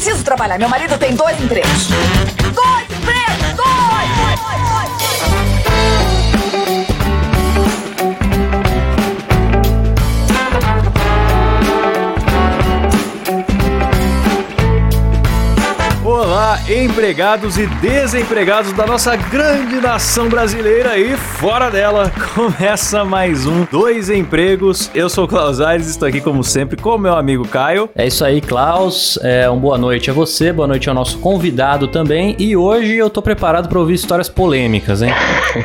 preciso trabalhar. Meu marido tem dois empregos. Dois empregos! Dois! Empregados e desempregados da nossa grande nação brasileira e fora dela. Começa mais um Dois Empregos. Eu sou o Klaus Aires, estou aqui como sempre com meu amigo Caio. É isso aí, Klaus. É, um boa noite a você, boa noite ao nosso convidado também. E hoje eu tô preparado para ouvir histórias polêmicas, hein?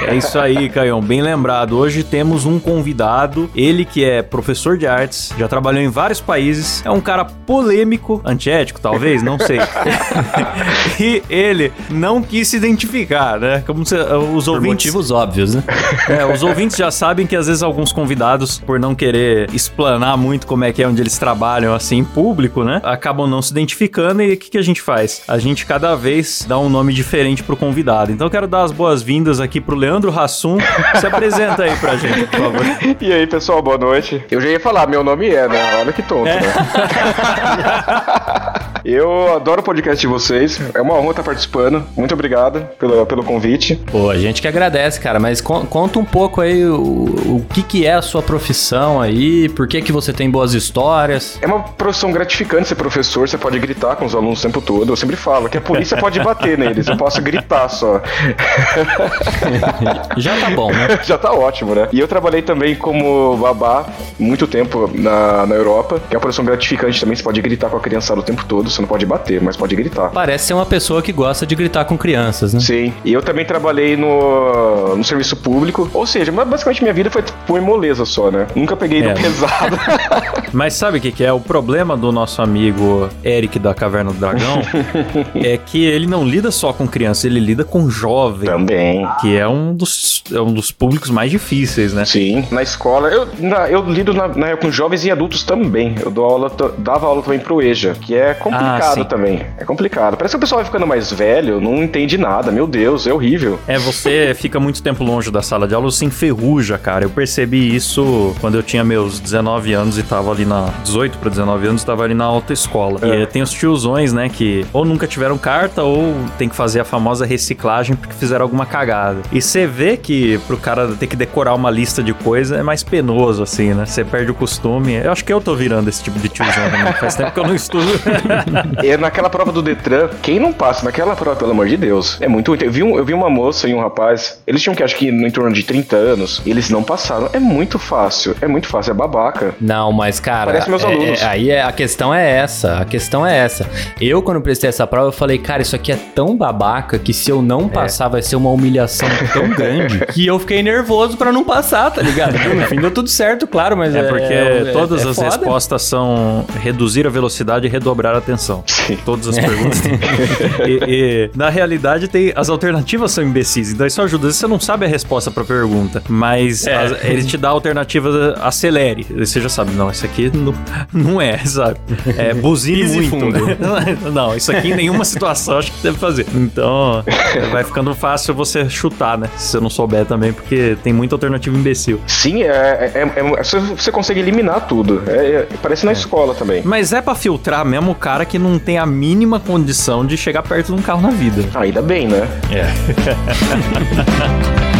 É isso aí, Caio. Bem lembrado. Hoje temos um convidado, ele que é professor de artes, já trabalhou em vários países, é um cara polêmico, antiético talvez, não sei. e ele não quis se identificar, né? Como se, uh, os Por ouvintes. motivos óbvios, né? É, os ouvintes já sabem que às vezes alguns convidados, por não querer explanar muito como é que é onde eles trabalham assim em público, né? Acabam não se identificando e o que, que a gente faz? A gente cada vez dá um nome diferente pro convidado. Então eu quero dar as boas-vindas aqui pro Leandro Hassum. Se apresenta aí pra gente, por favor. E aí, pessoal, boa noite. Eu já ia falar, meu nome é, né? Olha que tonto, né? Eu adoro o podcast de vocês. É uma honra estar participando. Muito obrigado pelo, pelo convite. Pô, a gente que agradece, cara. Mas con- conta um pouco aí o, o que, que é a sua profissão aí, por que, que você tem boas histórias. É uma profissão gratificante ser professor. Você pode gritar com os alunos o tempo todo. Eu sempre falo que a polícia pode bater neles. Eu posso gritar só. Já tá bom, né? Já tá ótimo, né? E eu trabalhei também como babá muito tempo na, na Europa, que é uma profissão gratificante também. Você pode gritar com a criançada o tempo todo. Você não pode bater, mas pode gritar. Parece ser uma pessoa que gosta de gritar com crianças, né? Sim, e eu também trabalhei no, no serviço público, ou seja, basicamente minha vida foi, foi moleza só, né? Nunca peguei É. no pesado. Mas sabe o que, que é? O problema do nosso amigo Eric da Caverna do Dragão é que ele não lida só com criança, ele lida com jovem. também. Que é um dos, é um dos públicos mais difíceis, né? Sim, na escola, eu, na- eu lido na, na- com jovens e adultos também. Eu dou aula, dava aula também pro EJA, que é Ah, complicado sim. também. É complicado. Parece que o pessoal vai ficando mais velho, não entende nada. Meu Deus, é horrível. É, você fica muito tempo longe da sala de aula, você enferruja, cara. Eu percebi isso quando eu tinha meus 19 anos e tava ali na. 18 para 19 anos, tava ali na autoescola. É. E tem os tiozões, né, que ou nunca tiveram carta ou tem que fazer a famosa reciclagem porque fizeram alguma cagada. E você vê que pro cara ter que decorar uma lista de coisa é mais penoso, assim, né? Você perde o costume. Eu acho que eu tô virando esse tipo de tiozão também. Faz tempo que eu não estudo. E naquela prova do Detran, quem não passa naquela prova, pelo amor de Deus? É muito. Eu vi, um- eu vi uma moça e um rapaz, eles tinham que acho que em torno de 30 anos, e eles não passaram. É muito fácil, é muito fácil, é babaca. Não, mas cara, Parece meus é- alunos. é- aí é, a questão é essa, a questão é essa. Eu quando prestei essa prova, eu falei, cara, isso aqui é tão babaca que se eu É. não passar vai ser uma humilhação tão grande que eu fiquei nervoso pra não passar, tá ligado? No fim deu tudo certo, claro, mas É é porque é- todas é as foda. respostas são reduzir a velocidade e redobrar a Sim. Todas as perguntas. e, e, na realidade, tem, as alternativas são imbecis. Então isso ajuda. Às vezes você não sabe a resposta pra pergunta, mas É. as- ele te dá a alternativa acelere. Você já sabe, não, isso aqui não, não é, sabe? É buzine muito. fundo. não, isso aqui em nenhuma situação acho que deve fazer. Então, vai ficando fácil você chutar, né? Se você não souber também, porque tem muita alternativa imbecil. Sim, é, é- é- é- você- consegue eliminar tudo. É, é- parece na escola também. Mas é pra filtrar mesmo o cara que não tem a mínima condição de chegar perto de um carro na vida. Ainda bem, né?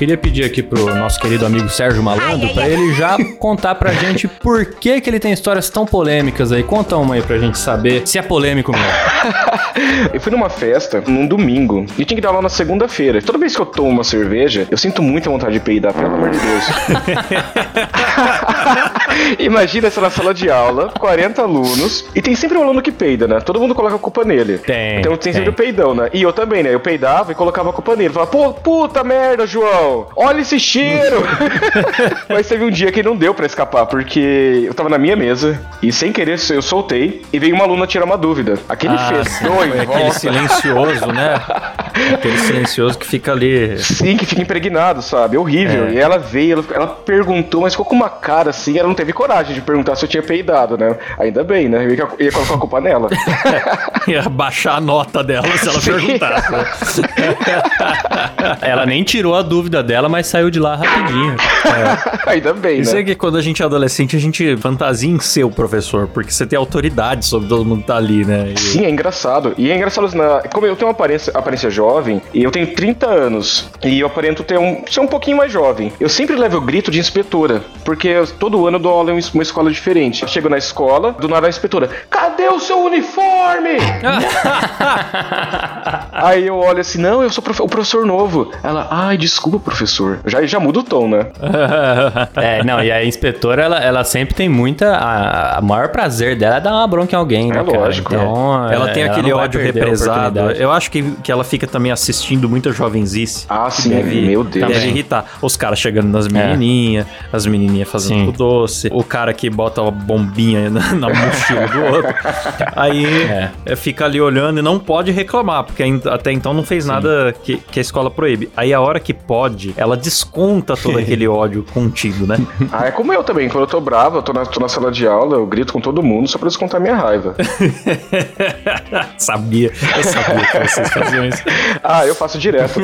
Queria pedir aqui pro nosso querido amigo Sérgio Malandro pra ele já contar pra gente por que que ele tem histórias tão polêmicas aí. Conta uma aí pra gente saber se é polêmico mesmo. Eu fui numa festa num domingo e tinha que dar aula na segunda-feira. Toda vez que eu tomo uma cerveja, eu sinto muita vontade de peidar, pelo amor de Deus. Imagina essa na sala de aula, 40 alunos, e tem sempre um aluno que peida, né? Todo mundo coloca a culpa nele. Tem, Então tem sempre tem. o peidão, né? E eu também, né? Eu peidava e colocava a culpa nele. Falava, pô, puta merda, João! Olha esse cheiro! Mas teve um dia que não deu pra escapar, porque eu tava na minha mesa e sem querer eu soltei e veio uma aluna tirar uma dúvida. Aquele Ah, fedor em Foi aquele silencioso, né? Aquele silencioso que fica ali. Sim, que fica impregnado, sabe? Horrível. É. E ela veio, ela, ela perguntou, mas ficou com uma cara assim, ela não teve coragem de perguntar se eu tinha peidado, né? Ainda bem, né? Eu ia, ia colocar a culpa nela. Ia baixar a nota dela se ela Sim. perguntasse. Ela nem tirou a dúvida dela, mas saiu de lá rapidinho. Ainda bem, Isso né? é que quando a gente é adolescente, a gente fantasia em ser o professor, porque você tem autoridade sobre todo mundo que tá ali, né? E- Sim, é engraçado. E é engraçado, na... como eu tenho uma aparência, aparência jovem, e eu tenho 30 anos, e eu aparento ter um, ser um pouquinho mais jovem, eu sempre levo o grito de inspetora, porque eu- todo ano eu dou aula em uma escola diferente. Eu chego na escola, do nada a inspetora, cadê o seu uniforme? Aí eu olho assim, não, eu sou profe- o professor novo. Ela, ai, desculpa, professor. Já, já muda o tom, né? É, não, e a inspetora, ela, ela sempre tem muita. A, a maior prazer dela é dar uma bronca em alguém, né? É cara? lógico. Então, Ela é, tem aquele não vai ódio represado. Eu acho que, que ela fica também assistindo muita jovenzice. Ah, sim, Deve, meu Deus. Deve irritar. Os caras chegando nas menininhas, as menininhas fazendo Sim. o doce, o cara que bota a bombinha na, na mochila do outro. Aí É. é, fica ali olhando e não pode reclamar, porque ainda- até então não fez nada que, que a escola proíbe. Aí a hora que pode, ela desconta todo aquele ódio contido, né? Ah, é como eu também. Quando eu tô bravo, eu tô na, tô na sala de aula, eu grito com todo mundo só pra descontar minha raiva. sabia, eu sabia que vocês faziam isso. Ah, eu faço direto.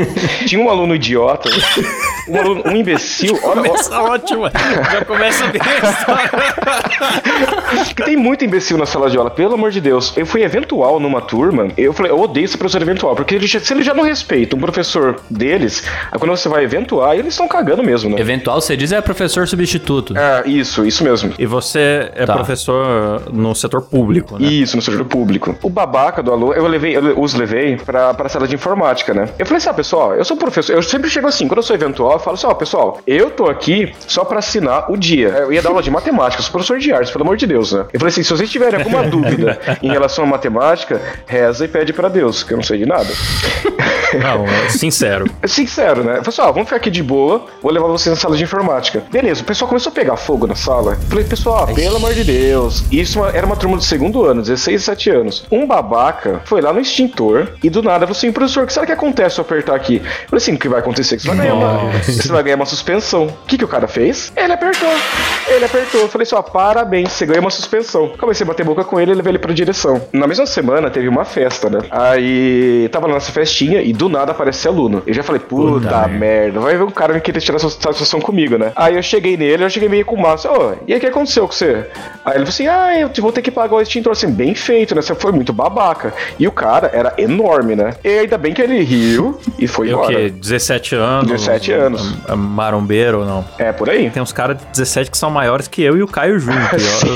Tinha um aluno idiota, um, um imbecil. Olha, Começa ótima. Já começa bem a história. que tem muito imbecil na sala de aula, pelo amor de Deus. Eu fui eventual numa turma, eu falei, eu odeio esse professor eventual, porque ele já- se ele já não respeita um professor deles, aí quando você vai eventuar, eles estão cagando mesmo, né? Eventual, você diz, é professor substituto. É, isso, isso mesmo. E você é Tá. professor no setor público, né? Isso, no setor público. O babaca do aluno, eu levei, eu os levei pra, pra sala de informática, né? Eu falei assim, ah, pessoal, eu sou professor, eu sempre chego assim, quando eu sou eventual, eu falo assim, ó, pessoal, eu tô aqui só pra assinar o dia. Eu ia dar aula de matemática, sou professor de artes, pelo amor de Deus, né? Eu falei assim, se vocês tiverem alguma dúvida em relação à matemática, reza e pede pra Deus, que eu não sei de nada. Não, é sincero. É Sincero, né? Eu falei assim, ó, vamos ficar aqui de boa, vou levar vocês na sala de informática. Beleza, o pessoal começou a pegar fogo na sala. Eu falei, pessoal, pelo amor de Deus. Isso era uma turma do segundo ano, 16 e 7 anos. Um babaca foi lá no extintor e do nada falou assim, professor, o que será que acontece se eu apertar aqui? Eu falei assim, o que vai acontecer? é Que você vai ganhar uma, você vai ganhar uma suspensão. O que, que o cara fez? Ele apertou. Ele apertou. Eu falei assim, ó, parabéns, você ganhou uma suspensão. Comecei a bater boca com ele e levei ele pra direção. Na mesma semana teve uma festa, né? Aí tava lá nessa festinha e do nada aparece aluno. Eu já falei, puta, merda, vai ver um cara me querer tirar essa satisfação comigo, né? Aí eu cheguei nele, eu cheguei meio com massa, ô, e aí o que aconteceu com você? Aí ele falou assim, ah, eu vou ter que pagar o extintor, assim, bem feito, né? Você foi muito babaca. E o cara era enorme, né? E ainda bem que ele riu e foi E o embora. quê? 17 anos? 17 anos. É Marombeiro ou não? É, por aí. Tem uns caras de 17 que são maiores que eu e o Caio junto.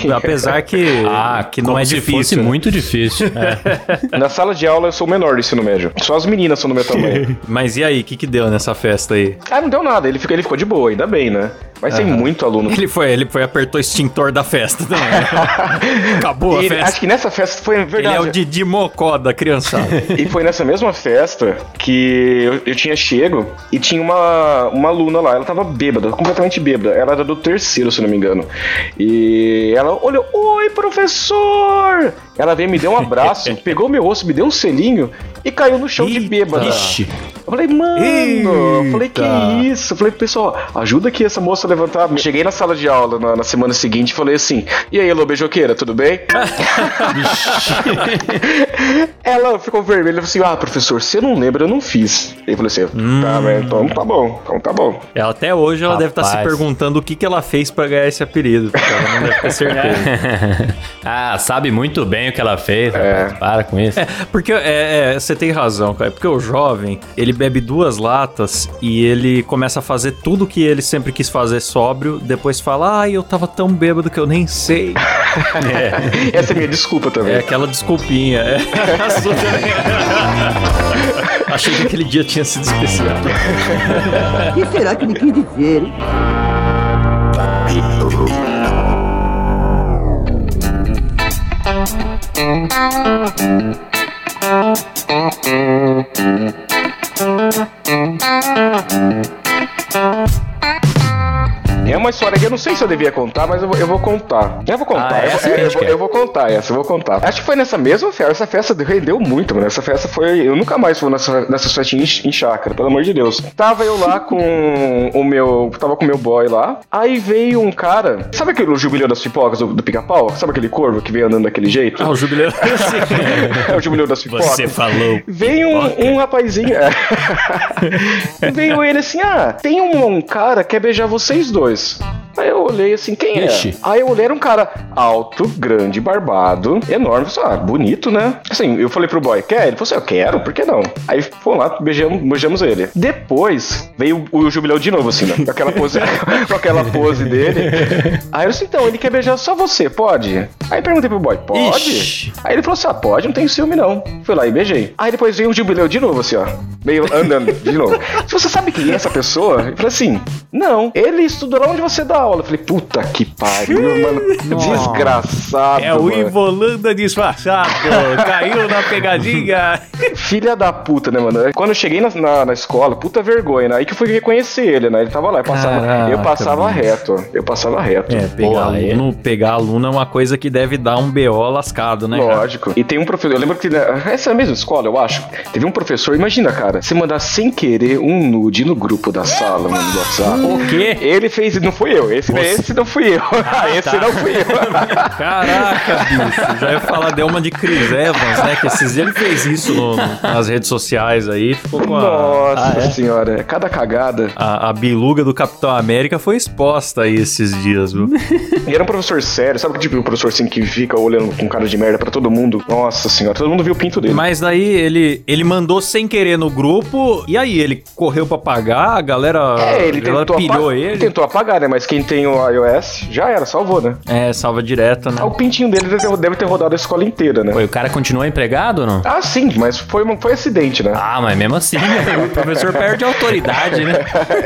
Eu- apesar que, Ah, que não é difícil. fosse né? muito difícil. É. Na sala de aula eu sou o menor do ensino médio. Só as meninas são do meu tamanho. Mas e aí, o que, que deu nessa festa aí? ah, não deu nada, ele ficou, ele ficou de boa, ainda bem, né? Mas tem muito aluno. Ele foi, ele foi, apertou o extintor da festa também. né? Acabou a E festa. acho que nessa festa foi Ele verdade. é o Didi Mocó da criançada. E foi nessa mesma festa que eu, eu tinha chego e tinha uma, uma aluna lá. Ela tava bêbada, completamente bêbada. Ela era do terceiro, se não me engano. E ela olhou: Oi, professor! Ela veio, me deu um abraço, pegou meu rosto, me deu um selinho e caiu no chão de Eita. bêbada. Ixi. Eu falei, mano, eu falei, que Eita. isso? Eu falei, pessoal, ajuda aqui essa moça levantar. Cheguei na sala de aula na, na semana seguinte e falei assim: E aí, Elô Beijoqueira, tudo bem? Ela ficou vermelha e falou assim: Ah, professor, você não lembra, eu não fiz. E eu falei assim: Tá, mas então tá bom, então tá bom. Ela, até hoje ela deve estar se Rapaz. perguntando o que, que ela fez pra ganhar esse apelido. porque Ela não deve ter certeza. ah, sabe muito bem o que ela fez. rapaz. Para com isso. É, porque é, é, você tem razão, cara. Porque o jovem, ele bebe duas latas e ele começa a fazer tudo que ele sempre quis fazer sóbrio, depois fala, ai, eu tava tão bêbado que eu nem sei. Essa é a minha desculpa também. É aquela desculpinha. É. Achei que aquele dia tinha sido especial. O que será que me quis dizer? hein? É uma história que eu não sei se eu devia contar, mas eu vou, eu vou contar. Eu vou contar. Ah, eu, essa é, eu, gente vou, quer. eu vou contar essa, eu vou contar. Acho que foi nessa mesma festa. Essa festa rendeu muito, mano. Essa festa foi. Eu nunca mais fui nessa, nessas festinhas em, em chácara, pelo amor de Deus. Tava eu lá com o meu. Tava com o meu boy lá. Aí veio um cara. Sabe aquele jubileu das pipocas do, do pica-pau? Sabe aquele corvo que veio andando daquele jeito? Ah, o jubileu. é o jubileu das pipocas. Você falou. Veio um, um rapazinho. é. Veio ele assim: ah, tem um, um cara que quer beijar vocês dois mais. Aí eu olhei assim, quem Ixi. é? Aí eu olhei, era um cara alto, grande, barbado, enorme. Eu falei, ah, bonito, né? Assim, eu falei pro boy, quer? Ele falou assim, eu quero, por que não? Aí fomos lá, beijamos, beijamos ele. Depois, veio o, o jubileu de novo, assim, né? Com aquela pose, com aquela pose dele. Aí eu disse, então, ele quer beijar só você, pode? Aí perguntei pro boy, pode? Ixi. Aí ele falou assim: ah, pode, não tem ciúme não. Fui lá e beijei. Aí depois veio o jubileu de novo, assim, ó. Veio andando de novo. Se você sabe quem é essa pessoa? Eu falei assim: não. Ele estudou lá onde você dá aula. Eu falei, puta que pariu, mano. Desgraçado. É o. Ivolanda disfarçado. Caiu na pegadinha. Filha da puta, né, mano? Quando eu cheguei na, na, na escola, puta vergonha, né? Aí que eu fui reconhecer ele, né? Ele tava lá, eu passava, Caraca, eu passava reto. Eu passava reto. É, pegar aí- aluno, pegar aluno é uma coisa que deve dar um BO lascado, né? cara? Lógico. E tem um professor, eu lembro que né, essa é a mesma escola, eu acho. Teve um professor, imagina, cara, você mandar sem querer um nude no grupo da sala, mano, do WhatsApp. O quê? Ele fez, não fui eu. Esse, esse não fui eu. esse tá. não fui eu. Caraca, bicho. Já ia falar Delma de Chris Evans, né? Que esses dias ele fez isso no- nas redes sociais aí. Ficou com a, Nossa Ah, é? senhora, cada cagada. a, a biluga do Capitão América foi exposta aí esses dias, viu? E era um professor sério, sabe que tipo um professor assim que fica olhando com cara de merda pra todo mundo? Nossa senhora, todo mundo viu o pinto dele. Mas daí ele, ele mandou sem querer no grupo, e aí ele correu pra pagar, a galera, É, ele a galera tentou, pilhou ele. tentou apagar, né? Mas quem tem o iOS já era, salvou, né? É, salva direta, né? Ah, o pintinho dele deve ter, deve ter rodado a escola inteira, né? Foi, o cara continua empregado ou não? Ah, sim, mas foi, foi acidente, né? Ah, mas mesmo assim, né? o professor perde a autoridade, né?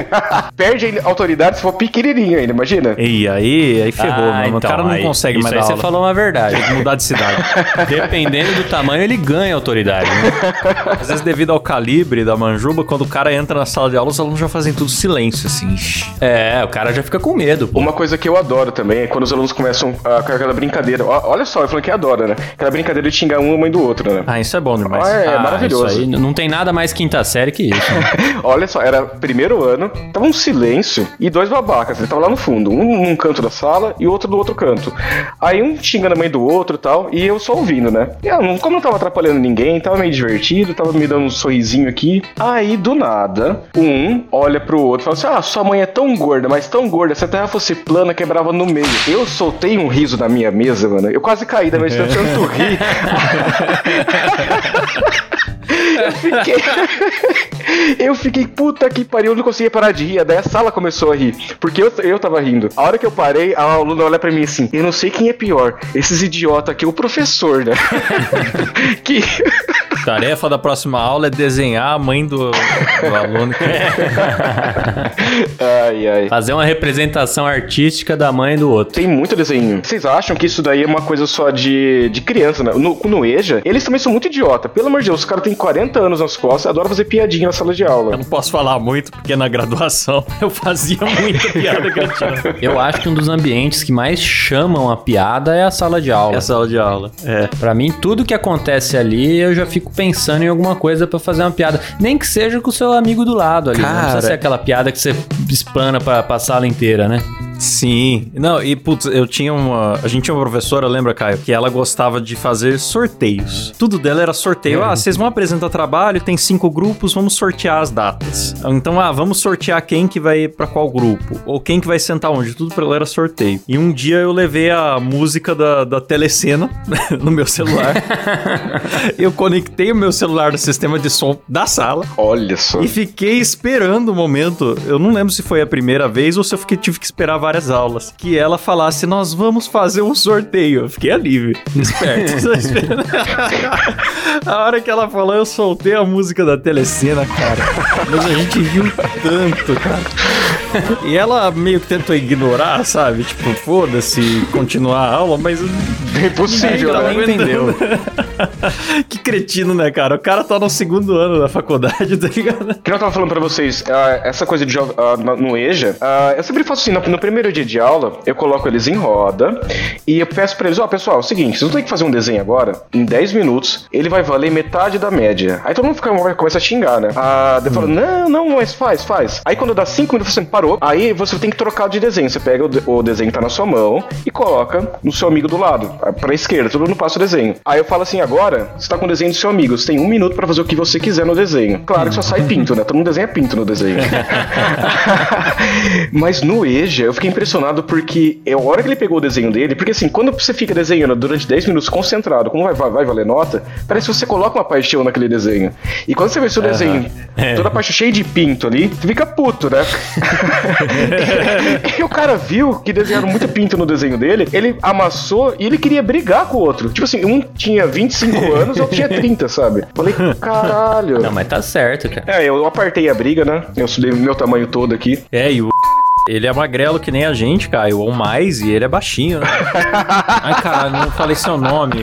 Perde a autoridade se for pequenininho ainda, imagina? E aí, aí ferrou, Ah, mano. então, o cara não aí- consegue mais aí dar você aula. falou uma verdade. Tem que mudar de cidade. Dependendo do tamanho, ele ganha autoridade. Né? Às vezes, devido ao calibre da manjuba, quando o cara entra na sala de aula, os alunos já fazem tudo silêncio, assim. É, o cara já fica com medo, pô. Uma coisa que eu adoro também é quando os alunos começam a, com aquela brincadeira. Olha só, eu falando que adora, né? Aquela brincadeira de xingar um a mãe do outro, né? Ah, isso é bom demais. Ah, é Ah, maravilhoso. Aí não tem nada mais quinta série que isso. né? Olha só, era primeiro ano, tava um silêncio e dois babacas. Ele tava lá no fundo, um num canto da sala e outro do outro canto. Aí um xingando a mãe do outro e tal, e eu só ouvindo, né? E como não tava atrapalhando ninguém, tava meio divertido, tava me dando um sorrisinho aqui. Aí, do nada, um olha pro outro e fala assim: Ah, sua mãe é tão gorda, mas tão gorda, se a terra fosse plana, quebrava no meio. Eu soltei um riso na minha mesa, mano. Eu quase caí da mesa de tanto rir. Eu fiquei. eu fiquei, puta que pariu, eu não conseguia parar de rir. Daí a sala começou a rir. Porque eu, eu tava rindo. A hora que eu parei, a aluna olha pra mim assim: Eu não sei quem é pior. Esses idiotas aqui, o professor, né? que. Tarefa da próxima aula é desenhar a mãe do, do aluno. ai, ai. Fazer uma representação artística da mãe do outro. Tem muito desenho. Vocês acham que isso daí é uma coisa só de, de criança, né? No, no EJA, eles também são muito idiota. Pelo amor de Deus, os caras têm 40 anos nas costas e adoram fazer piadinha na sala de Eu aula. não posso falar muito, porque na graduação eu fazia muita piada. Eu acho que um dos ambientes que mais chamam a piada é a sala de aula. É sala de aula. É. Pra mim, tudo que acontece ali, eu já fico pensando em alguma coisa pra fazer uma piada. Nem que seja com o seu amigo do lado ali. Não Cara. precisa ser aquela piada que você explana pra, pra sala inteira, né? Sim. Não, e putz, eu tinha uma. A gente tinha uma professora, lembra, Caio? Que ela gostava de fazer sorteios. Tudo dela era sorteio. Ah, vocês vão apresentar trabalho, tem cinco grupos, vamos sortear as datas. Então, ah, vamos sortear quem que vai pra qual grupo. Ou quem que vai sentar onde. Tudo pra ela era sorteio. E um dia eu levei a música da, da telecena no meu celular. eu conectei o meu celular no sistema de som da sala. Olha só. E fiquei esperando o momento. Eu não lembro se foi a primeira vez ou se eu fiquei- tive que esperar várias aulas. Que ela falasse: Nós vamos fazer um sorteio. Eu fiquei ali, esperto. A hora que ela falou, eu soltei a música da telecena, cara. Mas a gente riu tanto, cara. E ela meio que tentou ignorar, sabe? Tipo, foda-se, continuar a aula, mas. É impossível, Ela nem entendeu. que cretino, né, cara? O cara tá no segundo ano da faculdade, tá ligado? Que eu tava falando pra vocês, ah, essa coisa de na- no EJA, ah, eu sempre faço assim, no, no primeiro dia de aula, eu coloco eles em roda e eu peço pra eles, ó, pessoal, é o seguinte, vocês não tem que fazer um desenho agora, em 10 minutos, ele vai valer metade da média. Aí todo mundo fica, começa a xingar, né? Daí eu falo, não, não, mas faz, faz. Aí quando dá 5 minutos, você parou, aí você tem que trocar de desenho. Você pega o, de- o desenho que tá na sua mão e coloca no seu amigo do lado, pra esquerda, todo mundo passa o desenho. Aí eu falo assim, agora, você tá com o desenho do seu amigo, você tem um minuto pra fazer o que você quiser no desenho. Claro que só sai pinto, né? Todo mundo desenha pinto no desenho. Mas no EJA, eu fiquei impressionado porque é a hora que ele pegou o desenho dele, porque assim, quando você fica desenhando durante 10 minutos concentrado, como vai, vai, vai valer nota, parece que você coloca uma paixão naquele desenho. E quando você vê seu desenho, toda a parte cheia de pinto ali, você fica puto, né? e o cara viu que desenharam muito pinto no desenho dele, ele amassou e ele queria brigar com o outro. Tipo assim, um tinha 25 anos, outro tinha 30, sabe? Falei, caralho. Não, mas tá certo, cara. É, eu apartei a briga, né? Eu sudei o meu tamanho todo aqui. É, e o. Ele é magrelo que nem a gente, Caio, ou mais, e ele é baixinho, né? Ai, cara, não falei seu nome.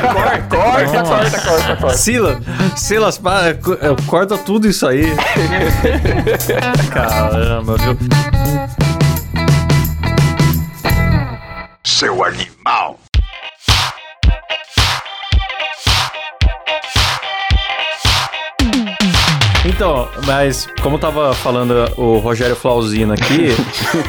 Corta, corta, corta, corta, corta. Silas, Silas, eh, corta tudo isso aí. Caramba, viu? Então, mas como tava falando o Rogério Flauzino aqui,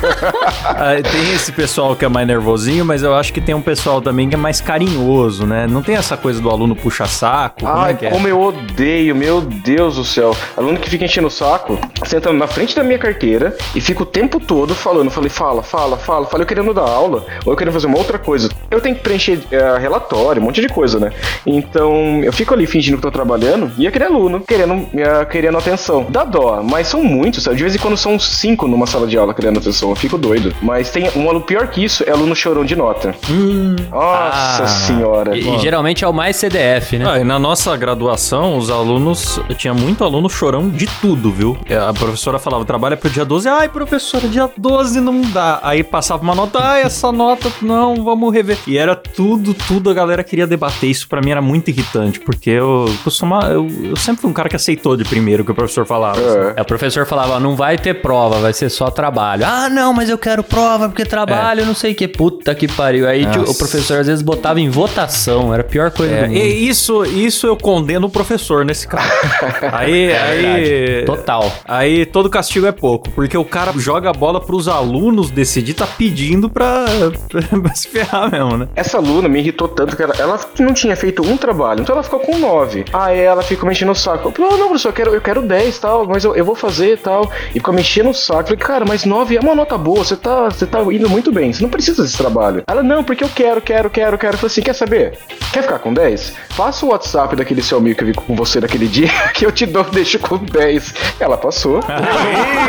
ah, tem esse pessoal que é mais nervosinho, mas eu acho que tem um pessoal também que é mais carinhoso, né? Não tem essa coisa do aluno puxa-saco. Como Ai, é que é? como eu odeio, meu Deus do céu. Aluno que fica enchendo o saco, sentando na frente da minha carteira e fica o tempo todo falando. Falei, fala, fala, fala, fala, eu querendo dar aula, ou eu querendo fazer uma outra coisa. Eu tenho que preencher eh, relatório, um monte de coisa, né? Então, eu fico ali fingindo que tô trabalhando e aquele aluno querendo, eh, querendo atenção. Dá dó, mas são muitos? De vez em quando são cinco numa sala de aula querendo atenção, eu fico doido. Mas tem um aluno pior que isso, é aluno chorão de nota. Nossa Ah. senhora. E, e geralmente é o mais CDF, né? Ah, e na nossa graduação, os alunos. Tinha muito aluno chorão de tudo, viu? É, A professora falava, trabalha pro dia 12. Ai, professora, dia 12 não dá. Aí passava uma nota, ai, essa nota, não, vamos rever. E era tudo, tudo, a galera queria debater. Isso pra mim era muito irritante, porque eu costumava. Eu, eu sempre fui um cara que aceitou de primeiro que o professor falava. assim. É, o professor falava, não vai ter prova, vai ser só trabalho. Ah, não, mas eu quero prova porque trabalho, não sei o que. Puta que pariu. Aí Nossa. o professor às vezes botava em votação, era a pior coisa É, do mundo. e isso, isso eu condeno o professor nesse caso. aí, aí. Total. Aí todo castigo é pouco, porque o cara joga a bola pros alunos decidir, tá pedindo pra, pra se ferrar mesmo, né? Essa aluna me irritou tanto que ela, ela não tinha feito um trabalho, então ela ficou com nove. Aí ela ficou me enchendo o saco. "Ah, não, professor, eu quero, eu quero 10 tal, mas eu, eu vou fazer tal. E ficou me enchendo o saco. Falei, cara, mas 9 é uma nota boa, você tá, você tá indo muito bem, você não precisa desse trabalho. Ela, não, porque eu quero, quero, quero, quero. Eu falei assim, quer saber? Quer ficar com 10? Passa o WhatsApp daquele seu amigo que eu vi com você naquele dia, que eu te dou, deixo com 10. Ela passou.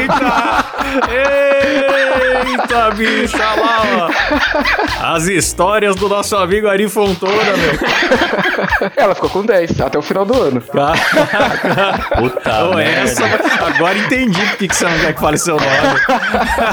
Eita! Eita, bicha, lá, ó. As histórias do nosso amigo Ari Fontoura, meu. Ela ficou com 10 até o final do ano. Puta Ô, merda. essa, agora entendi por que você não quer que fale seu nome.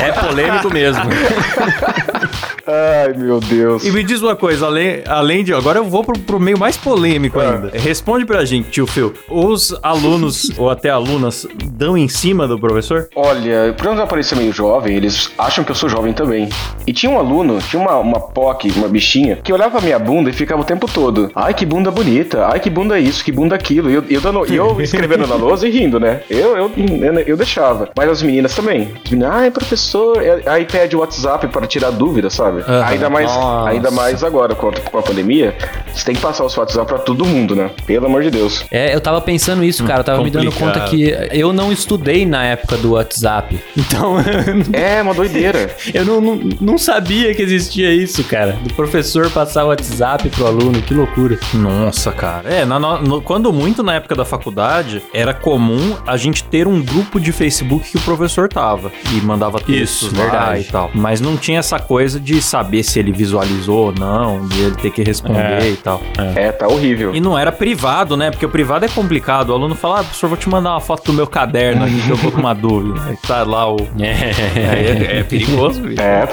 É polêmico mesmo. Ai, meu Deus. E me diz uma coisa, além, além de. Agora eu vou pro, pro meio mais polêmico ainda. Responde pra gente, tio Phil. Os alunos, ou até alunas, dão em cima do professor? Olha, por eu parecer meio jovem, eles acham que eu sou jovem também. E tinha um aluno, tinha uma, uma POC, uma bichinha, que olhava pra minha bunda e ficava o tempo todo. Ai, que bunda bonita. Ai, que bunda isso, que bunda aquilo. E eu, eu, dando, eu escrevendo na lousa e rindo, né? Eu, eu, eu, eu deixava. Mas as meninas também. As meninas, Ai, professor. Aí pede o WhatsApp para tirar dúvida, sabe? Aham. Ainda, mais, Nossa. ainda mais agora, com a, com a pandemia. Você tem que passar os WhatsApp pra todo mundo, né? Pelo amor de Deus. É, eu tava pensando isso, cara. Eu tava me dando complicado. conta que eu não estudei na época do WhatsApp. Então, É uma doideira. eu não, não, não sabia que existia isso, cara. Do professor passar o WhatsApp pro aluno. Que loucura. Nossa, cara. É, na- no- quando muito na época da faculdade, era comum a gente ter um grupo de Facebook que o professor tava e mandava textos Isso, lá verdade. e tal. Mas não tinha essa coisa de saber se ele visualizou ou não, de ele ter que responder É. e tal. É, tá horrível. E não era privado, né? Porque o privado é complicado. O aluno fala, ah, professor, vou te mandar uma foto do meu caderno aqui que eu tô com uma dúvida. Aí tá lá o. É, é, é perigoso, bicho. É,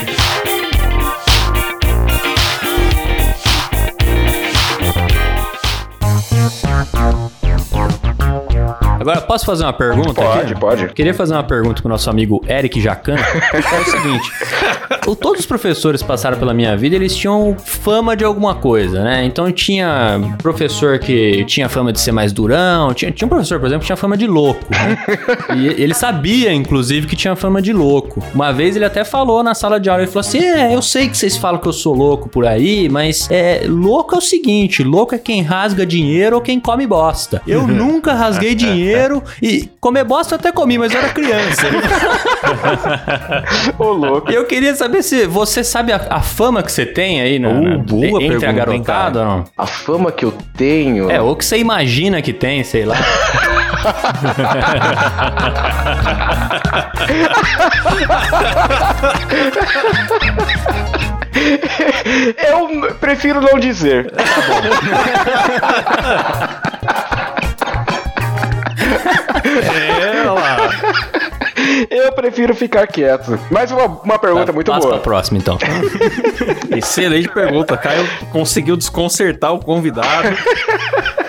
Agora, posso fazer uma pergunta pode, aqui? pode. Queria fazer uma pergunta pro nosso amigo Eric Jacan. é o seguinte: todos os professores que passaram pela minha vida, eles tinham fama de alguma coisa, né? Então tinha professor que tinha fama de ser mais durão, tinha, tinha um professor, por exemplo, que tinha fama de louco. né? E ele sabia, inclusive, que tinha fama de louco. Uma vez ele até falou na sala de aula, ele falou assim: É, eu sei que vocês falam que eu sou louco por aí, mas é, louco é o seguinte: louco é quem rasga dinheiro ou quem come bosta. Eu nunca rasguei dinheiro e comer bosta eu até comi, mas eu era criança. ô louco. E eu queria saber se você sabe a, a fama que você tem aí na, Uh, na- boa entre pergunta, a garotada ou não? A fama que eu tenho. É, ou que você imagina que tem, sei lá. Eu prefiro não dizer. É, prefiro ficar quieto. Mas uma, uma pergunta muito Passa boa. pra próxima, então. Excelente pergunta. Caio conseguiu desconcertar o convidado.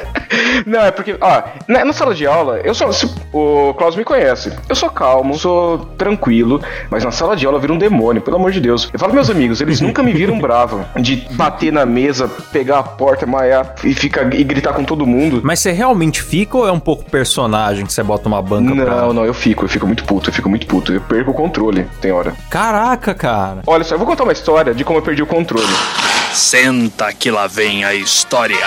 Não, é porque, ó, na, na sala de aula, eu sou. se- o Klaus me conhece. Eu sou calmo, sou tranquilo, mas na sala de aula eu viro um demônio, pelo amor de Deus. Eu falo, meus amigos, eles nunca me viram bravo de bater na mesa, pegar a porta, maiar e, ficar, e gritar com todo mundo. Mas você realmente fica ou é um pouco personagem que você bota uma banca pra... Não, não, eu fico, eu fico muito puto, eu fico muito puto. Eu perco o controle, tem hora. Caraca, cara. Olha só, eu vou contar uma história de como eu perdi o controle. Senta que lá vem a história.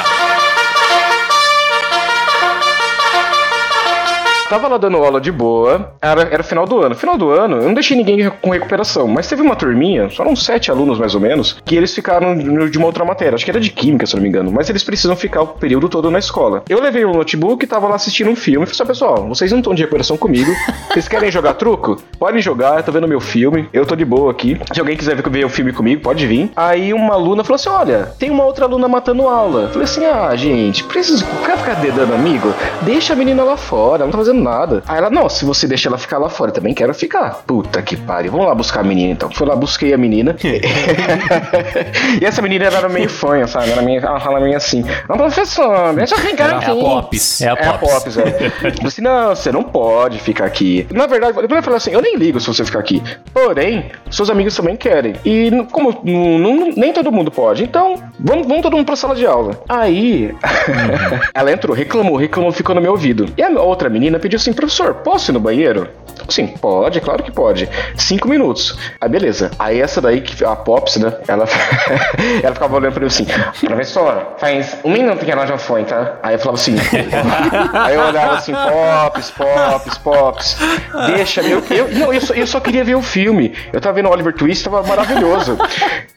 Tava lá dando aula de boa, era, era final do ano. Final do ano, eu não deixei ninguém com recuperação, mas teve uma turminha, só uns sete alunos mais ou menos, que eles ficaram de uma outra matéria, acho que era de química, se não me engano, mas eles precisam ficar o período todo na escola. Eu levei o notebook e tava lá assistindo um filme falei assim, pessoal, vocês não estão de recuperação comigo, vocês querem jogar truco? Podem jogar, eu tô vendo meu filme, eu tô de boa aqui. Se alguém quiser ver- o filme comigo, pode vir. Aí uma aluna falou assim, olha, tem uma outra aluna matando aula. Falei assim, ah, gente, preciso, quer ficar dedando amigo? Deixa a menina lá fora, não tá fazendo nada. Aí ela, não, se você deixa ela ficar lá fora, eu também quero ficar. Puta que pariu. Vamos lá buscar a menina então. Fui lá, busquei a menina. e essa menina era meio fanha, sabe? Era meio, ela fala meio assim: Não, professor, deixa eu ficar É a aqui. Pops. É a É a Pops. Pops, é. Falei assim, não, você não pode ficar aqui. Na verdade, depois eu falei assim, eu nem ligo se você ficar aqui. Porém, seus amigos também querem. E como n- n- nem todo mundo pode, então vamos, vamos todo mundo pra sala de aula. Aí, ela entrou, reclamou, reclamou, ficou no meu ouvido. E a outra menina pediu assim, professor, posso ir no banheiro? Sim, pode, claro que pode. Cinco minutos. Aí, beleza. Aí essa daí, que a Pops, né? Ela, ela ficava olhando pra mim assim, professor, faz um minuto que ela já foi, tá? Aí eu falava assim, aí eu olhava assim, Pops, Pops, Pops, deixa, eu, eu, não, eu só, eu só queria ver o filme. Eu tava vendo Oliver Twist, tava maravilhoso.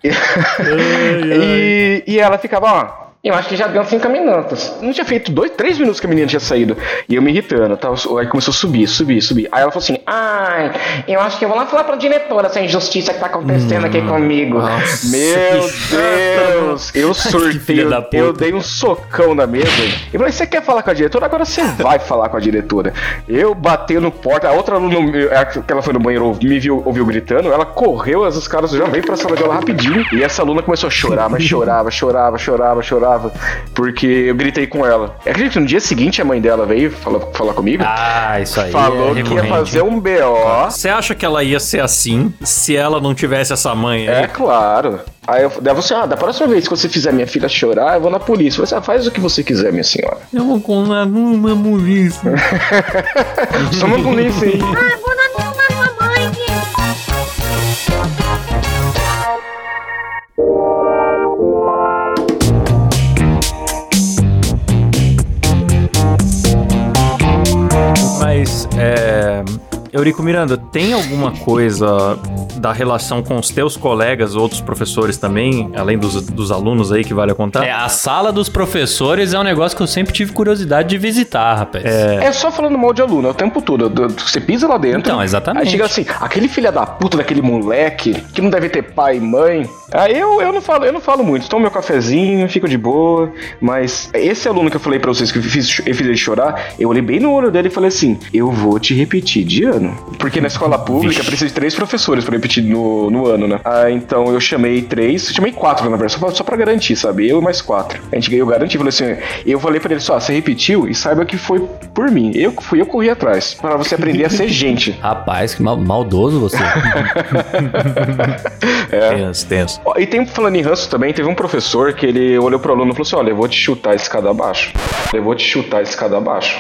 e, e ela ficava, ó. Eu acho que já deu cinco minutos. Não tinha feito dois, três minutos que a menina tinha saído. E eu me irritando. Tava, aí começou a subir, subir, subir. Aí ela falou assim: Ai, eu acho que eu vou lá falar pra diretora essa injustiça que tá acontecendo aqui comigo. nossa, Meu Deus! Eu surtei, filha eu, dei um socão na mesa. E falei: Você quer falar com a diretora? Agora você vai falar com a diretora. Eu batendo porta, a outra aluna, é, que ela foi no banheiro, me viu, ouviu gritando. Ela correu, as caras já veio pra sala de aula rapidinho. E essa aluna começou a chorar, mas chorava, chorava, chorava, chorava. Porque eu gritei com ela. Acredito que no dia seguinte a mãe dela veio falar, falar comigo. Ah, isso aí. falou é que ia fazer um BO. Você acha que ela ia ser assim se ela não tivesse essa mãe aí? É claro. Aí eu daí você, ah, da próxima vez que você fizer minha filha chorar, eu vou na polícia. Você ah, faz o que você quiser, minha senhora. Eu vou com uma, uma polícia. Chama a polícia aí. Mas é, Eurico Miranda, tem alguma coisa da relação com os teus colegas, outros professores também, além dos, dos alunos aí que vale a contar? É, a sala dos professores é um negócio que eu sempre tive curiosidade de visitar, rapaz. É só falando mal de aluno é o tempo todo. Do- do- Você pisa lá dentro. Então, exatamente. Aí chega assim, aquele filho da puta daquele moleque que não deve ter pai e mãe. Aí eu, eu não falo, eu não falo muito. Tomo meu cafezinho, fico de boa. Mas esse aluno que eu falei pra vocês que eu fiz, eu fiz ele chorar, eu olhei bem no olho dele e falei assim: eu vou te repetir de ano. Porque na escola pública precisa de três professores pra repetir no, no ano, né? Ah, então eu chamei três, chamei quatro na verdade, só pra, só pra garantir, sabe? Eu e mais quatro. A gente ganhou garantia. Falei assim: eu falei pra ele só, você repetiu e saiba que foi por mim. Eu fui, eu corri atrás. Pra você aprender a ser gente. Rapaz, que mal- maldoso você. Tenso, tenso. Ó, E tem, falando em ranço também, teve um professor que ele olhou pro aluno e falou assim: Olha, eu vou te chutar a escada abaixo. Eu vou te chutar a escada abaixo.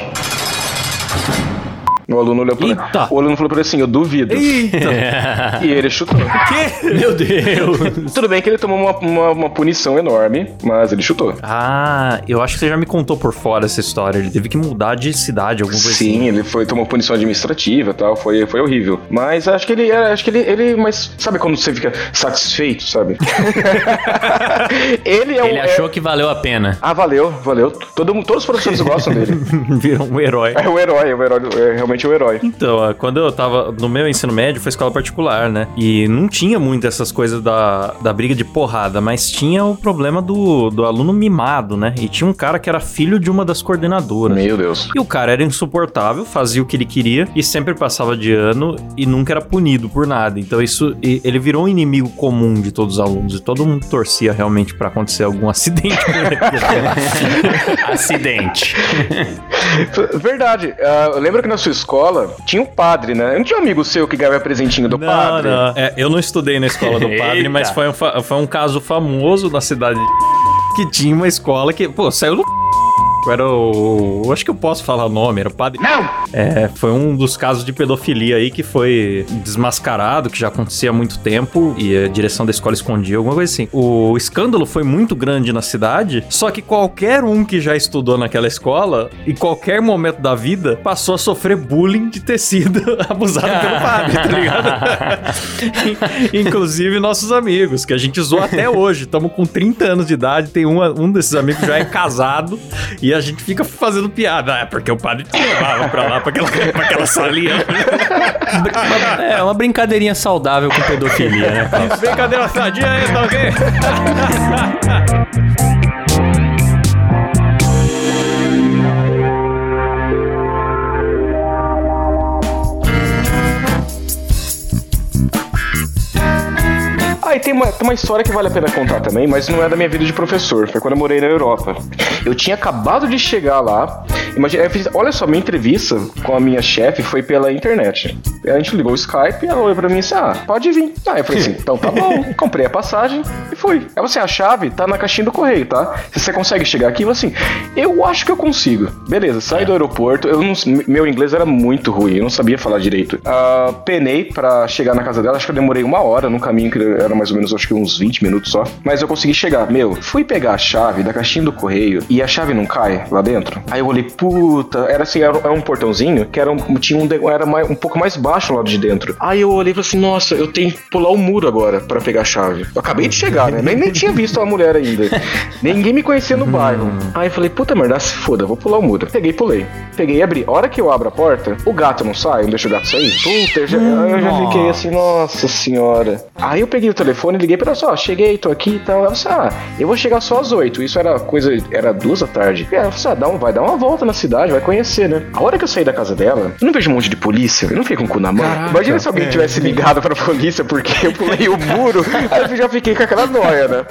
O aluno olhou pra Eita! O aluno falou pra ele assim: Eu duvido. Eita! E ele chutou. Meu Deus. Tudo bem que ele tomou uma, uma, uma punição enorme, mas ele chutou. Ah, eu acho que você já me contou por fora essa história. Ele teve que mudar de cidade, alguma coisa assim. Sim, ele foi tomou punição administrativa e tal, foi, foi horrível. Mas acho que ele é, acho que ele, ele, mas sabe quando você fica satisfeito, sabe? ele é Ele um, achou é- que valeu a pena. Ah, valeu, valeu. Todo, todos os professores gostam dele. Virou um herói. É o herói, é o herói, é realmente o herói. Então, ah, quando eu tava no meu ensino médio, foi escola particular, né? E não tinha muito essas coisas da, da briga de porrada, mas tinha o problema do, do aluno mimado, né? E tinha um cara que era filho de uma das coordenadoras. Meu Deus. E o cara era insuportável, fazia o que ele queria e sempre passava de ano e nunca era punido por nada. Então isso ele virou um inimigo comum de todos os alunos e todo mundo torcia realmente pra acontecer algum acidente com ele. Acidente. Verdade. Eu lembro que na sua escola tinha um padre, né? Não tinha um amigo seu que ganhava presentinho do padre? É, eu não estudei na escola do padre, mas foi um, foi um caso famoso na cidade de que tinha uma escola que, pô, saiu do era o. eu Acho que eu posso falar o nome, era o padre. Não! É, foi um dos casos de pedofilia aí que foi desmascarado, que já acontecia há muito tempo e a direção da escola escondia, alguma coisa assim. O escândalo foi muito grande na cidade, só que qualquer um que já estudou naquela escola, em qualquer momento da vida, passou a sofrer bullying de ter sido abusado pelo padre, tá ligado? Inclusive nossos amigos, que a gente zoa até hoje. Estamos com 30 anos de idade, tem uma- um desses amigos já é casado e a gente fica fazendo piada. Ah, é porque o padre te levava pra lá, pra aquela, pra aquela salinha. É, uma brincadeirinha saudável com pedofilia, né? Brincadeira sadia aí, tá ok? e tem uma, tem uma história que vale a pena contar também, mas não é da minha vida de professor. Foi quando eu morei na Europa. Eu tinha acabado de chegar lá. Imagina, fiz, olha só, minha entrevista com a minha chefe foi pela internet. A gente ligou o Skype e ela olhou pra mim e disse: Ah, pode vir. Ah, eu falei assim: então tá bom. Comprei a passagem e fui. Aí você, a chave tá na caixinha do correio, tá? Se você consegue chegar aqui, eu assim: eu acho que eu consigo. Beleza, saí do aeroporto. Eu não, meu inglês era muito ruim, eu não sabia falar direito. Ah, penei pra chegar na casa dela, acho que eu demorei uma hora no caminho, que era mais ou menos, acho que uns 20 minutos só. Mas eu consegui chegar. Meu, fui pegar a chave da caixinha do correio e a chave não cai lá dentro. Aí eu olhei, puta, era assim, era, um portãozinho que era um, tinha um, era mais- um pouco mais baixo lá de dentro. Aí eu olhei e falei assim, nossa, eu tenho que pular o muro agora pra pegar a chave. Eu acabei de chegar, né? Nem, nem tinha visto a mulher ainda. Ninguém me conhecia no bairro. Aí eu falei, puta merda, se foda, vou pular o muro. Peguei e pulei. Peguei e abri. A hora que eu abro a porta, o gato não sai, não deixa o gato sair. Puta, eu já, eu já fiquei assim, nossa senhora. Aí eu peguei o telefone, liguei pra ela só, cheguei, tô aqui e tal. Ela disse, ah, eu vou chegar só às oito. Isso era coisa, era duas da tarde. E ela disse, ah, dá um, vai dar uma volta na cidade, vai conhecer, né? A hora que eu saí da casa dela, eu não vejo um monte de polícia, eu não fiquei com o cu na mão. Imagina se alguém tivesse ligado pra polícia porque eu pulei o muro, aí eu já fiquei com aquela noia, né?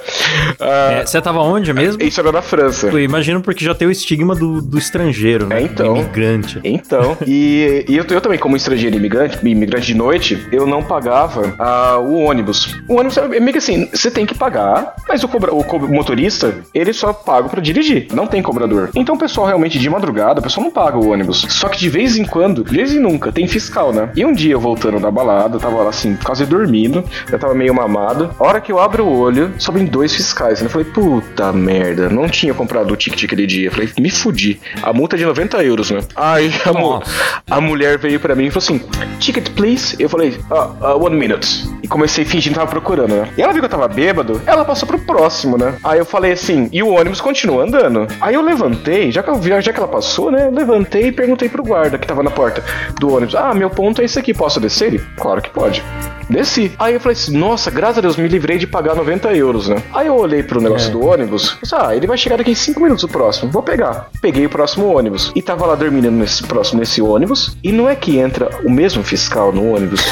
Ah, É, você tava onde mesmo? isso era na França. Eu imagino porque já tem o estigma do, do estrangeiro, né? É, então. Do imigrante. Então, e, e eu, eu também, como estrangeiro e imigrante, imigrante de noite, eu não pagava ah, o ônibus. O ônibus é meio que assim, você tem que pagar, mas o, cobra, o, motorista, ele só paga pra dirigir, não tem cobrador. Então o pessoal realmente de madrugada, o pessoal não paga o ônibus. Só que de vez em quando, de vez em nunca, tem fiscal, né? E um dia eu voltando da balada, eu tava lá assim, quase dormindo, eu tava meio mamado. A hora que eu abro o olho, sobem dois fiscais. né? Eu falei, puta merda, não tinha comprado o ticket aquele dia. Eu falei, me fudi. A multa é de 90 euros, né? Aí a, mu- a mulher veio pra mim e falou assim: Ticket, please. Eu falei, ah, ah, one minute. E comecei fingindo que tava procurando, né? E ela viu que eu tava bêbado, ela passou pro próximo, né? Aí eu falei assim, e o ônibus continua andando. Aí eu levantei, já que, eu já que ela passou, né? Eu levantei e perguntei pro guarda que tava na porta do ônibus: Ah, meu ponto é esse aqui, posso descer? Ele, claro que pode. Desci. Aí eu falei assim, nossa, graças a Deus, me livrei de pagar 90 euros, né? Aí eu olhei pro negócio do ônibus, pensei, ah, ele vai chegar daqui em 5 minutos o próximo, vou pegar. Peguei o próximo ônibus. E tava lá dormindo nesse próximo nesse ônibus. E não é que entra o mesmo fiscal no ônibus.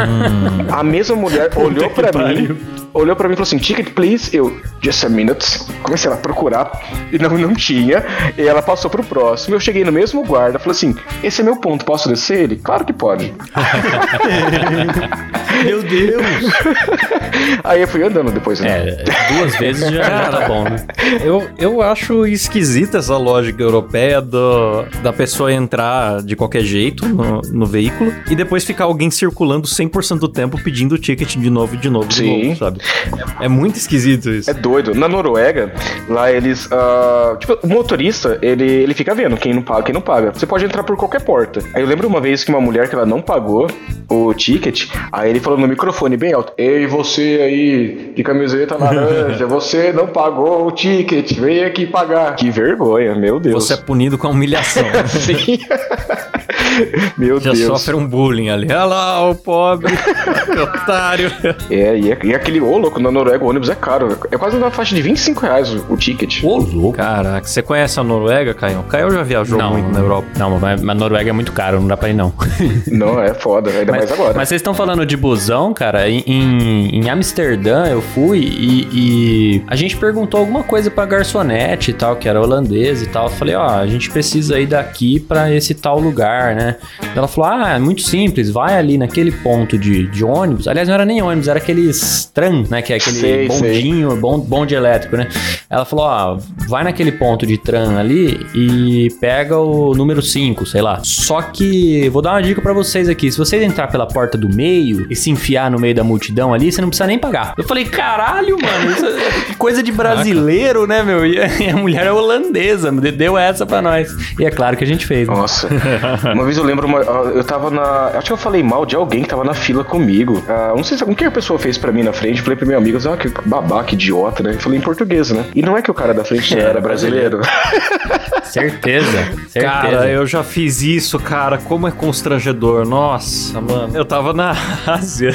a mesma mulher olhou pra mim. Olhou pra mim e falou assim: Ticket, please. Eu, just a minute. Comecei a procurar e não, não tinha. E ela passou pro próximo. Eu cheguei no mesmo guarda. Falei assim: Esse é meu ponto, posso descer ele? Claro que pode. Meu Deus! Aí eu fui andando depois. Né? É, duas vezes já, já tá bom, né? Eu, eu acho esquisita essa lógica europeia do, da pessoa entrar de qualquer jeito no, no veículo e depois ficar alguém circulando 100% do tempo pedindo o ticket de novo, de novo, de Sim. novo, sabe? É muito esquisito isso. É doido. Na Noruega, lá eles. ah, tipo, o motorista, ele, ele fica vendo quem não paga, quem não paga. Você pode entrar por qualquer porta. Aí eu lembro uma vez que uma mulher que ela não pagou o ticket, aí ele falou no microfone bem alto: Ei, você aí de camiseta laranja, você não pagou o ticket, vem aqui pagar. Que vergonha, meu Deus. Você é punido com a humilhação. Sim. meu Já Deus. sofre um bullying ali. Olha lá, o pobre, otário. É, e, é- e aquele, ô louco, na Noruega o ônibus é caro. É quase na faixa de 25 reais o, o ticket. Ô, louco. Caraca, você conhece a Noruega, Caio? Caio já viajou muito na Europa. Não, mas, mas Noruega é muito caro, não dá pra ir não. Não, é foda, ainda mais agora. Mas vocês estão falando de busão, cara. Em, em, em Amsterdã eu fui e, e a gente perguntou alguma coisa pra garçonete e tal, que era holandesa e tal. Eu falei, ó, a gente precisa ir daqui pra esse tal lugar, né? Ela falou, ah, é muito simples, vai ali naquele ponto de, de ônibus. Aliás, não era nem ônibus, era aqueles tram, né? Que é aquele Sei, sei. bondinho, bon- bonde elétrico, né? Ela falou, ó, vai naquele ponto de tram ali e pega o número 5, sei lá. Só que vou dar uma dica pra vocês aqui. Se vocês entrar pela porta do meio e se enfiar no meio da multidão ali, você não precisa nem pagar. Eu falei, caralho, mano, isso é que coisa de brasileiro, né, meu? E a, mulher é holandesa, deu essa pra nós. E é claro que a gente fez. né? Nossa. uma vez eu lembro, uma, eu tava na. Acho que eu falei mal de alguém que tava na fila comigo. Ah, não sei se o que a pessoa fez pra mim na frente. Eu falei pro meu amigo, ah, que babaca, idiota, né? Eu falei em português, né? E não é que o cara da frente era brasileiro. Certeza, certeza. Cara, eu já fiz isso, cara. Como é constrangedor. Nossa, mano. Eu tava na Ásia.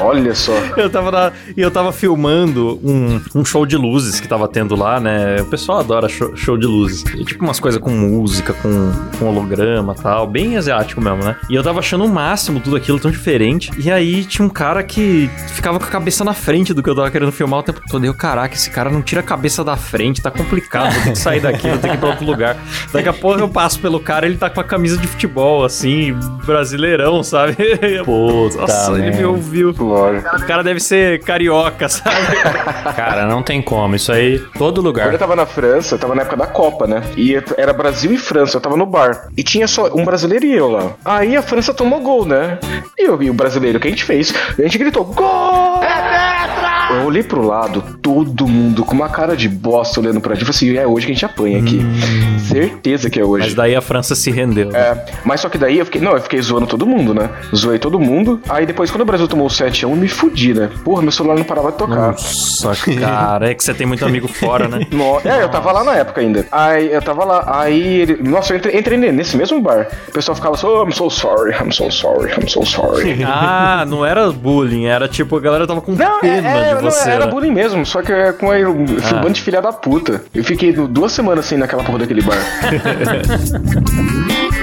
Olha só. Eu tava na, e eu tava filmando um, um show de luzes que tava tendo lá, né? O pessoal adora show, show de luzes. E, tipo umas coisas com música, com, com holograma e tal. Bem asiático mesmo, né? E eu tava achando o máximo tudo aquilo tão diferente. E aí tinha um cara que ficava com a cabeça na frente do que eu tava querendo filmar o tempo todo. E eu, caraca, esse cara não tira a cabeça da frente, tá complicado. Vou ter que sair daqui, vou ter que ir pra outro lugar. Daqui a pouco eu passo pelo cara, ele tá com a camisa de futebol, assim, brasileirão, sabe? Puta Nossa, ele me ouviu. Lógico. O cara deve ser carioca, sabe? Cara, não tem como. Isso aí, todo Quando lugar. eu tava na França, eu tava na época da Copa, né? E era Brasil e França, eu tava no bar. E tinha só um brasileiro e eu lá. Aí a França tomou gol, né? E eu vi o brasileiro, o que a gente fez? A gente gritou, gol! Eu olhei pro lado, todo mundo com uma cara de bosta olhando pra gente. Falei assim, é hoje que a gente apanha aqui. Certeza que é hoje. Mas daí a França se rendeu. É, mas só que daí eu fiquei. Não, eu fiquei zoando todo mundo, né? Zoei todo mundo. Aí depois, quando o Brasil tomou o 7x1, eu me fudi, né? Porra, meu celular não parava de tocar. Nossa, cara, é que você tem muito amigo fora, né? No- É, eu tava lá na época ainda. Aí eu tava lá, aí ele. Nossa, eu entrei, entrei nesse mesmo bar. O pessoal ficava assim, oh, I'm so sorry, I'm so sorry, I'm so sorry. Ah, não era bullying, era tipo, a galera tava com Não, é, pena é, de não, você. era né? bullying mesmo, só que é com a, Ah. bando de filha da puta. Eu fiquei duas semanas assim naquela porra daquele bar.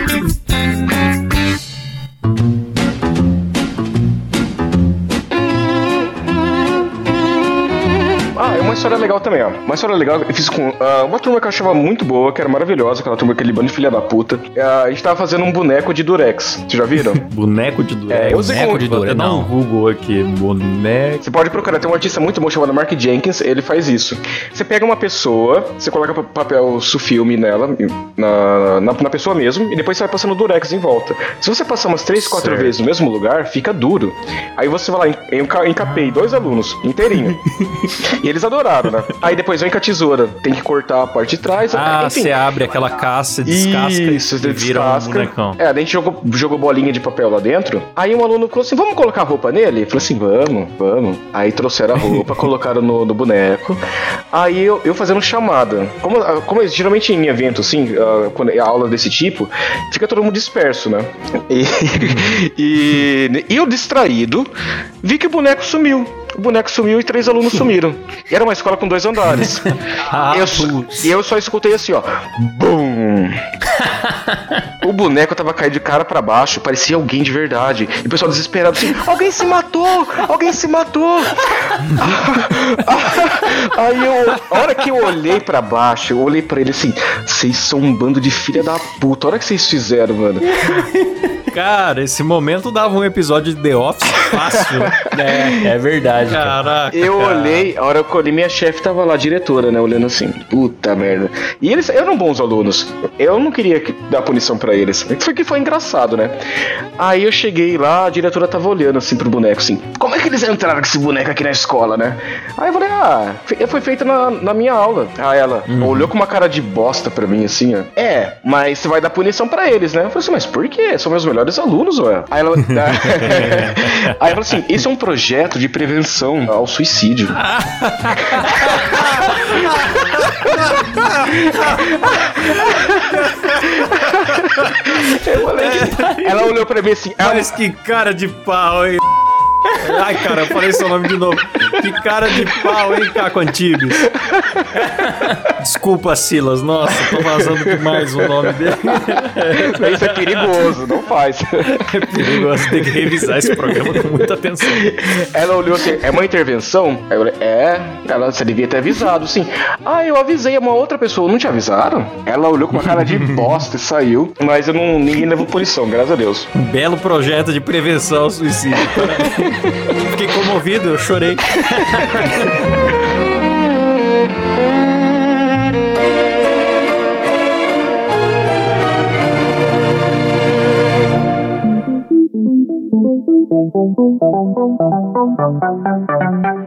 história história legal também, ó. Uma história legal eu fiz com ah, uma turma que eu achava muito boa, que era maravilhosa, aquela turma, aquele bando de filha da puta. Ah, a gente tava fazendo um boneco de durex. Vocês já viram? Boneco de durex. É, eu usei Boneco como- de Durex. um Não. Google aqui. Boneco. Você pode procurar, tem um artista muito bom chamado Mark Jenkins, ele faz isso. Você pega uma pessoa, você coloca pa- papel sulfilme nela, na, na, na pessoa mesmo, e depois você vai passando durex em volta. Se você passar umas 3, 4 Certo. vezes no mesmo lugar, fica duro. Aí você vai lá, encapei dois alunos, inteirinho. e eles adoraram, né? Aí depois vem com a tesoura, tem que cortar a parte de trás, Ah, enfim. você abre aquela caça, descasca Isso, e vira um descasca. bonecão. É, daí a gente jogou, jogou bolinha de papel lá dentro. Aí um aluno falou assim: vamos colocar a roupa nele? Eu falei assim: vamos, vamos. Aí trouxeram a roupa, colocaram no, no boneco. Aí eu, eu fazendo chamada. Como, ah, como é- geralmente em evento, assim, ah, quando é aula desse tipo, fica todo mundo disperso, né? E, e, e eu distraído, vi que o boneco sumiu. O boneco sumiu e três alunos sumiram. E era uma escola com dois andares. Ah, eu, e eu só escutei assim, ó. Bum! O boneco tava caído de cara pra baixo, parecia alguém de verdade. E o pessoal desesperado assim: alguém se matou! Alguém se matou! Aí eu, a hora que eu olhei pra baixo, eu olhei pra ele assim: vocês são um bando de filha da puta. A hora que vocês fizeram, mano. Cara, esse momento dava um episódio de The Office fácil. É, é verdade, cara. Caraca. Eu cara. olhei, a hora que eu olhei, minha chefe tava lá, diretora, né? Olhando assim, puta merda. E eles eram bons alunos. Eu não queria que- dar punição pra eles. Foi que foi engraçado, né? Aí eu cheguei lá, a diretora tava olhando assim pro boneco, assim, como é que eles entraram com esse boneco aqui na escola, né? Aí eu falei, ah, foi feito na, na minha aula. Aí ela olhou com uma cara de bosta pra mim, assim, ó. É, mas você vai dar punição pra eles, né? Eu falei assim, mas por quê? São meus melhores alunos, ué. Aí ela. Aí ela falou assim: esse é um projeto de prevenção ao suicídio. Eu falei, ela olhou pra mim assim, ela, Mas que cara de pau, hein? Ai, cara, eu falei seu nome de novo. Que cara de pau, hein, Caco Antibes? Desculpa, Silas. Nossa, tô vazando demais o nome dele. isso é perigoso, não faz. É perigoso, tem que revisar esse programa com muita atenção. Ela olhou assim, é uma intervenção? Aí eu falei, é. Ela, você devia ter avisado, sim. Ah, eu avisei a uma outra pessoa, não te avisaram? Ela olhou com uma cara de bosta e saiu, mas eu não, ninguém levou punição, graças a Deus. Um belo projeto de prevenção ao suicídio. Fiquei comovido, eu chorei.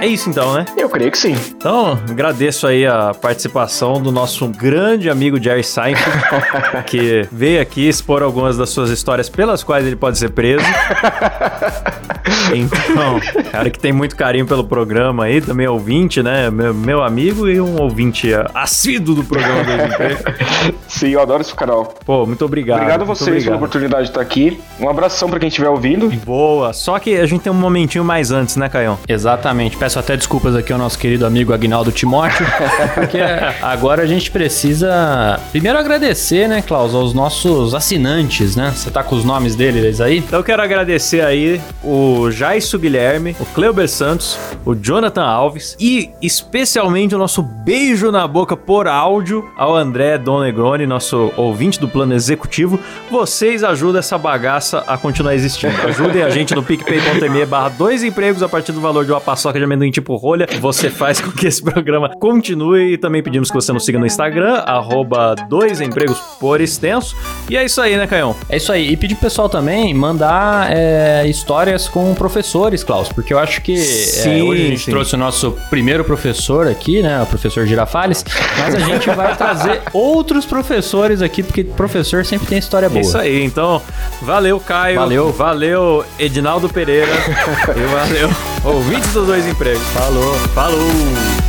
É isso então, né? Eu creio que sim. Então, agradeço aí a participação do nosso grande amigo Jerry Seinfeld, que veio aqui expor algumas das suas histórias pelas quais ele pode ser preso. Então, cara que tem muito carinho pelo programa aí, também é ouvinte, né? Meu, meu amigo e um ouvinte assíduo do programa do. Sim, eu adoro esse canal. Pô, muito obrigado. Obrigado a vocês pela obrigado. oportunidade de estar aqui. Um abração pra quem estiver ouvindo. Boa, só que a gente tem um momentinho mais antes, né, Caião? Exatamente. Peço até desculpas aqui ao nosso querido amigo Agnaldo Timóteo, porque agora a gente precisa primeiro agradecer, né, Klaus, aos nossos assinantes, né? Você tá com os nomes deles aí? Então eu quero agradecer aí o Jaisso Guilherme, o Cleuber Santos, o Jonathan Alves e especialmente o nosso beijo na boca por áudio ao André Don Negroni, nosso ouvinte do plano executivo. Vocês ajudam essa bagaça a continuar existindo. Ajudem a gente no picpay.me barra dois empregos a partir do valor de uma paçoca de amendoim tipo rolha. Você faz com que esse programa continue e também pedimos que você nos siga no Instagram, arroba dois empregos por extenso. E é isso aí, né, Caião? É isso aí. E pedir pro pessoal também mandar é, histórias com professores, Klaus, porque eu acho que é, Sim, hoje a gente sim. trouxe o nosso primeiro professor aqui, né? O professor Girafales, mas a gente vai trazer outros professores aqui, porque professor sempre tem história boa. É Isso aí, então, valeu, Caio. Valeu. Valeu, Edinaldo Pereira. e valeu, ouvintes dos dois empregos. Falou. Falou.